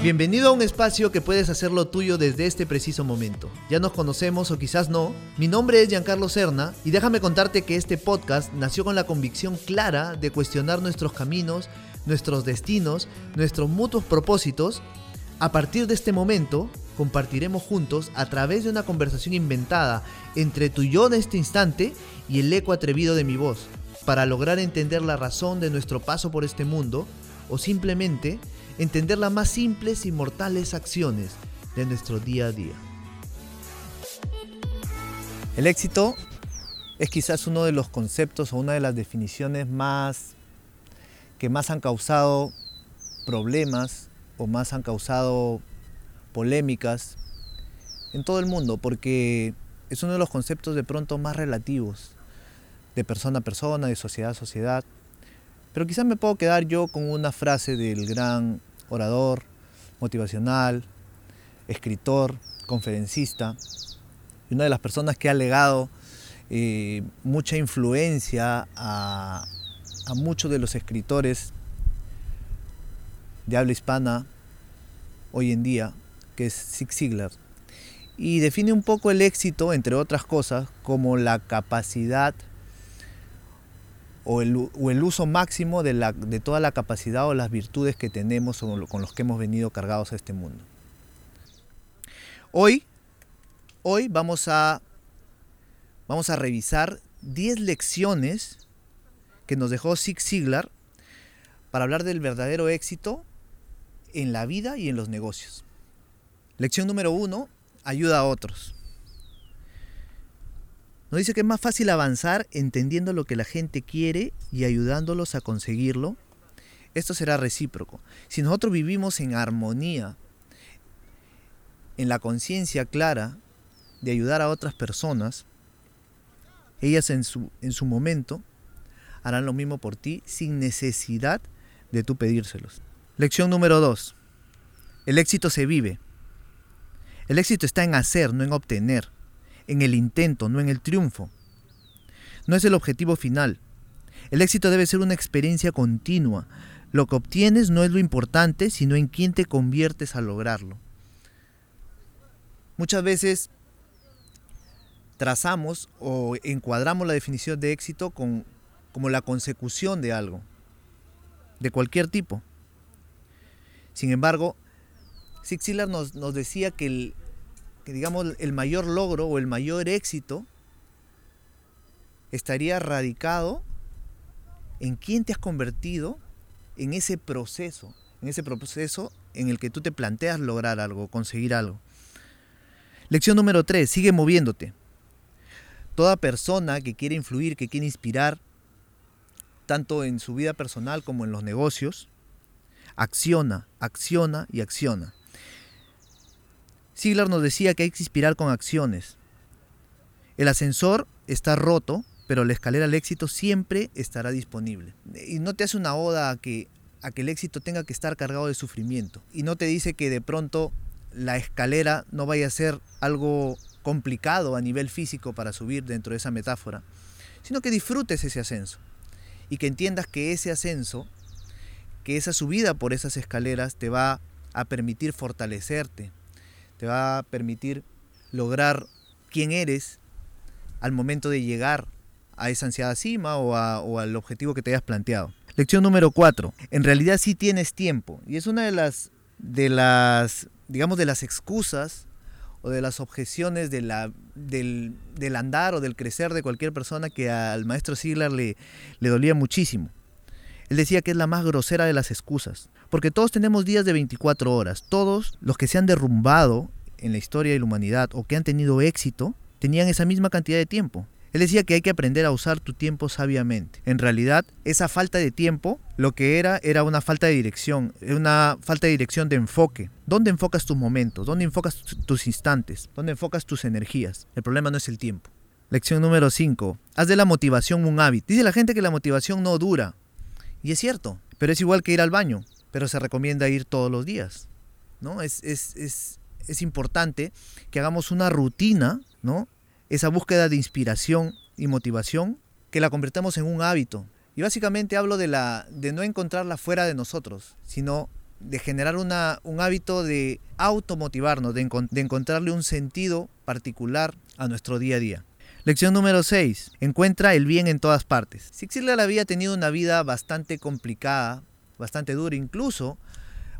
Bienvenido a un espacio que puedes hacerlo tuyo desde este preciso momento. Ya nos conocemos o quizás no. Mi nombre es Giancarlo Serna y déjame contarte que este podcast nació con la convicción clara de cuestionar nuestros caminos, nuestros destinos, nuestros mutuos propósitos. A partir de este momento, compartiremos juntos a través de una conversación inventada entre tu yo de este instante y el eco atrevido de mi voz, para lograr entender la razón de nuestro paso por este mundo o simplemente entender las más simples y mortales acciones de nuestro día a día. El éxito es quizás uno de los conceptos o una de las definiciones más que más han causado problemas o más han causado polémicas en todo el mundo porque es uno de los conceptos de pronto más relativos de persona a persona, de sociedad a sociedad. Pero quizás me puedo quedar yo con una frase del gran orador, motivacional, escritor, conferencista, y una de las personas que ha legado eh, mucha influencia a, a muchos de los escritores de habla hispana hoy en día, que es Zig Ziglar. Y define un poco el éxito, entre otras cosas, como la capacidad o el, uso máximo de, toda la capacidad o las virtudes que tenemos o con los que hemos venido cargados a este mundo. Hoy, hoy vamos a, vamos a revisar 10 lecciones que nos dejó Zig Ziglar para hablar del verdadero éxito en la vida y en los negocios. Lección número uno, ayuda a otros. Nos dice que es más fácil avanzar entendiendo lo que la gente quiere y ayudándolos a conseguirlo. Esto será recíproco. Si nosotros vivimos en armonía, en la conciencia clara de ayudar a otras personas, ellas en su, en su momento harán lo mismo por ti sin necesidad de tú pedírselos. Lección número 2. El éxito se vive. El éxito está en hacer, no en obtener en el intento, no en el triunfo. No es el objetivo final. El éxito debe ser una experiencia continua. Lo que obtienes no es lo importante, sino en quién te conviertes al lograrlo. Muchas veces trazamos o encuadramos la definición de éxito con, como la consecución de algo, de cualquier tipo. Sin embargo, Zig Ziglar nos, nos decía que el, digamos el mayor logro o el mayor éxito estaría radicado en quién te has convertido en ese proceso, en ese proceso en el que tú te planteas lograr algo, conseguir algo. Lección número 3, sigue moviéndote. Toda persona que quiere influir, que quiere inspirar, tanto en su vida personal como en los negocios, acciona, acciona y acciona. Siglar nos decía que hay que inspirar con acciones. El ascensor está roto, pero la escalera al éxito siempre estará disponible. Y no te hace una oda a que, a que el éxito tenga que estar cargado de sufrimiento. Y no te dice que de pronto la escalera no vaya a ser algo complicado a nivel físico para subir dentro de esa metáfora, sino que disfrutes ese ascenso y que entiendas que ese ascenso, que esa subida por esas escaleras te va a permitir fortalecerte, te va a permitir lograr quién eres al momento de llegar a esa ansiada cima o, al objetivo que te hayas planteado. Lección número 4. En realidad sí tienes tiempo. Y es una de las, de las, digamos, de las excusas o de las objeciones de la, del, andar o del crecer de cualquier persona que al maestro Ziegler le, le dolía muchísimo. Él decía que es la más grosera de las excusas, porque todos tenemos días de 24 horas, todos los que se han derrumbado en la historia de la humanidad o que han tenido éxito, tenían esa misma cantidad de tiempo. Él decía que hay que aprender a usar tu tiempo sabiamente. En realidad, esa falta de tiempo lo que era era una falta de dirección, una falta de dirección de enfoque. ¿Dónde enfocas tus momentos? ¿Dónde enfocas tus instantes? ¿Dónde enfocas tus energías? El problema no es el tiempo. Lección número 5. Haz de la motivación un hábito. Dice la gente que la motivación no dura, y es cierto, pero es igual que ir al baño, pero se recomienda ir todos los días. ¿no? Es, es, es, es importante que hagamos una rutina, ¿no? esa búsqueda de inspiración y motivación, que la convertamos en un hábito. Y básicamente hablo de, la, de no encontrarla fuera de nosotros, sino de generar una, un hábito de automotivarnos, de, de encontrarle un sentido particular a nuestro día a día. Lección número 6. Encuentra el bien en todas partes. Ziglar había tenido una vida bastante complicada, bastante dura, incluso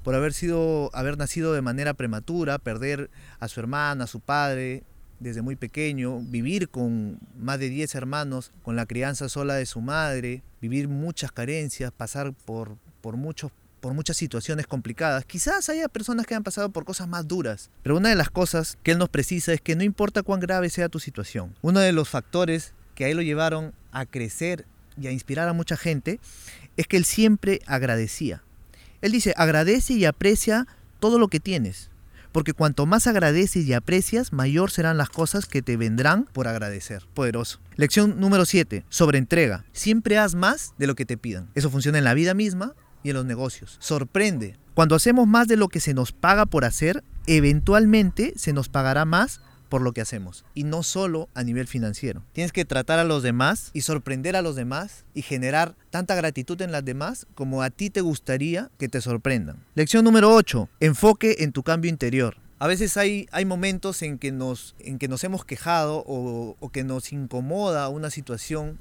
por haber, sido, haber nacido de manera prematura, perder a su hermana, a su padre desde muy pequeño, vivir con más de 10 hermanos, con la crianza sola de su madre, vivir muchas carencias, pasar por, por muchos por muchas situaciones complicadas. Quizás haya personas que han pasado por cosas más duras, pero una de las cosas que él nos precisa es que no importa cuán grave sea tu situación, uno de los factores que a él lo llevaron a crecer y a inspirar a mucha gente es que él siempre agradecía. Él dice, agradece y aprecia todo lo que tienes, porque cuanto más agradeces y aprecias, mayor serán las cosas que te vendrán por agradecer. Poderoso. Lección número 7. Sobre entrega. Siempre haz más de lo que te pidan. Eso funciona en la vida misma y en los negocios. Sorprende. Cuando hacemos más de lo que se nos paga por hacer, eventualmente se nos pagará más por lo que hacemos y no solo a nivel financiero. Tienes que tratar a los demás y sorprender a los demás y generar tanta gratitud en las demás como a ti te gustaría que te sorprendan. Lección número 8. Enfoque en tu cambio interior. A veces hay, hay momentos en que, nos, en que nos hemos quejado o, o que nos incomoda una situación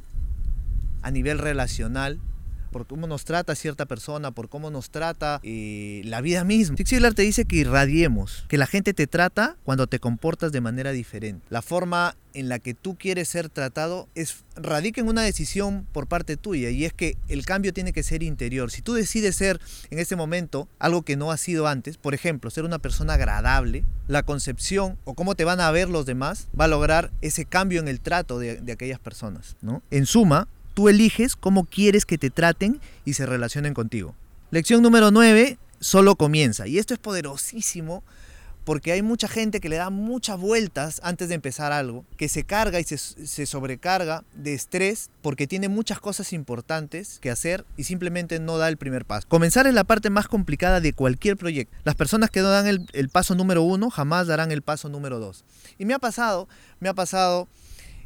a nivel relacional por cómo nos trata cierta persona, por cómo nos trata eh, la vida misma. Zig te dice que irradiemos, que la gente te trata cuando te comportas de manera diferente. La forma en la que tú quieres ser tratado es radica en una decisión por parte tuya y es que el cambio tiene que ser interior. Si tú decides ser en este momento algo que no has sido antes, por ejemplo, ser una persona agradable, la concepción o cómo te van a ver los demás va a lograr ese cambio en el trato de, de aquellas personas. ¿no? En suma, Tú eliges cómo quieres que te traten y se relacionen contigo. Lección número 9, solo comienza. Y esto es poderosísimo porque hay mucha gente que le da muchas vueltas antes de empezar algo, que se carga y se, sobrecarga de estrés porque tiene muchas cosas importantes que hacer y simplemente no da el primer paso. Comenzar es la parte más complicada de cualquier proyecto. Las personas que no dan el paso número uno jamás darán el paso número dos. Y me ha pasado, me ha pasado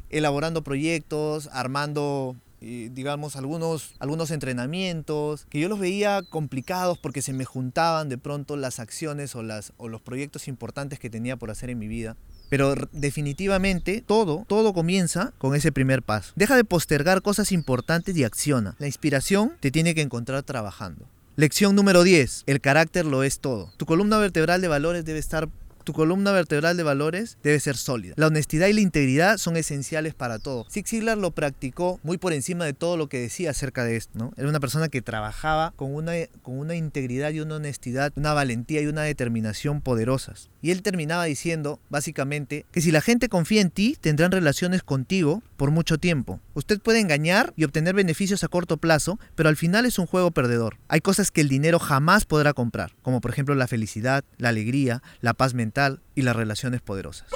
elaborando proyectos, armando digamos, algunos, algunos entrenamientos que yo los veía complicados porque se me juntaban de pronto las acciones o, las, o los proyectos importantes que tenía por hacer en mi vida. Pero definitivamente todo, todo comienza con ese primer paso. Deja de postergar cosas importantes y acciona. La inspiración te tiene que encontrar trabajando. Lección número 10. El carácter lo es todo. Tu columna vertebral de valores debe estar tu columna vertebral de valores debe ser sólida. La honestidad y la integridad son esenciales para todo. Zig Ziglar lo practicó muy por encima de todo lo que decía acerca de esto. ¿no? Era una persona que trabajaba con una, con una integridad y una honestidad, una valentía y una determinación poderosas. Y él terminaba diciendo, básicamente, que si la gente confía en ti, tendrán relaciones contigo por mucho tiempo. Usted puede engañar y obtener beneficios a corto plazo, pero al final es un juego perdedor. Hay cosas que el dinero jamás podrá comprar, como por ejemplo la felicidad, la alegría, la paz mental, y las relaciones poderosas.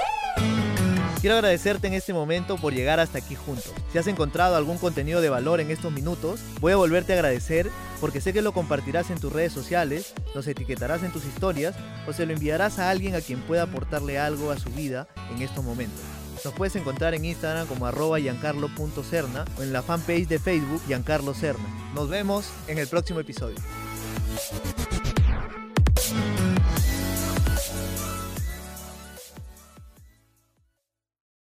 Quiero agradecerte en este momento por llegar hasta aquí juntos. Si has encontrado algún contenido de valor en estos minutos, voy a volverte a agradecer porque sé que lo compartirás en tus redes sociales, los etiquetarás en tus historias o se lo enviarás a alguien a quien pueda aportarle algo a su vida en estos momentos. Nos puedes encontrar en Instagram como arroba giancarlo.cerna o en la fanpage de Facebook Giancarlo Cerna. Nos vemos en el próximo episodio.